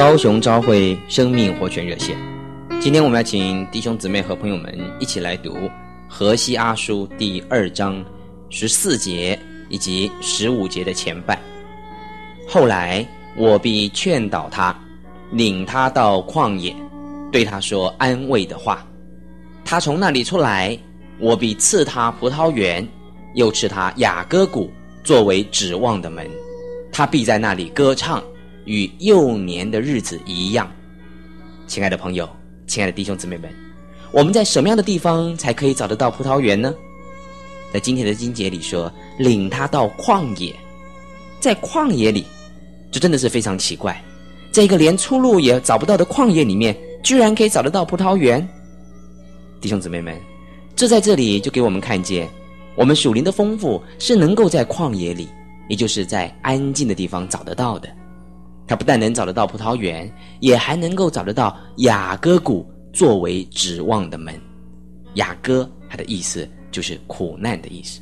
高雄朝会生命活泉热线。今天我们要请弟兄姊妹和朋友们一起来读河西阿书第二章十四节以及十五节的前半。后来我必劝导他，领他到旷野，对他说安慰的话。他从那里出来，我必赐他葡萄园，又赐他雅各谷作为指望的门。他必在那里歌唱，与幼年的日子一样。亲爱的朋友，亲爱的弟兄姊妹们，我们在什么样的地方才可以找得到葡萄园呢？在今天的经节里说，领他到旷野，在旷野里。这真的是非常奇怪，在一个连出路也找不到的旷野里面，居然可以找得到葡萄园。弟兄姊妹们，这在这里就给我们看见，我们属灵的丰富是能够在旷野里，也就是在安静的地方找得到的。他不但能找得到葡萄园，也还能够找得到雅各谷作为指望的门。雅各，它的意思就是苦难的意思。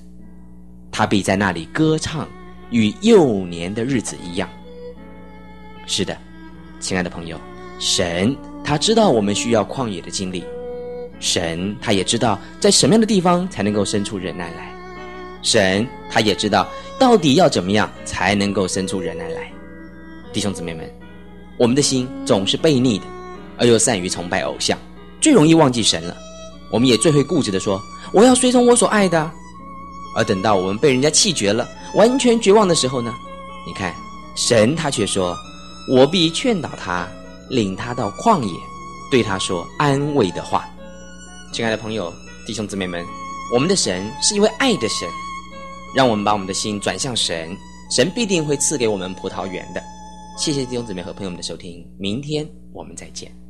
他必在那里歌唱，与幼年的日子一样。是的，亲爱的朋友，神他知道我们需要旷野的经历，神他也知道在什么样的地方才能够生出忍耐来，神他也知道到底要怎么样才能够生出忍耐来。弟兄姊妹们，我们的心总是悖逆的，而又善于崇拜偶像，最容易忘记神了。我们也最会固执的说：“我要随从我所爱的。”而等到我们被人家弃绝了，完全绝望的时候呢？你看，神他却说。我必劝导他，领他到旷野，对他说安慰的话。亲爱的朋友、弟兄姊妹们，我们的神是一位爱的神，让我们把我们的心转向神，神必定会赐给我们葡萄园的。谢谢弟兄姊妹和朋友们的收听，明天我们再见。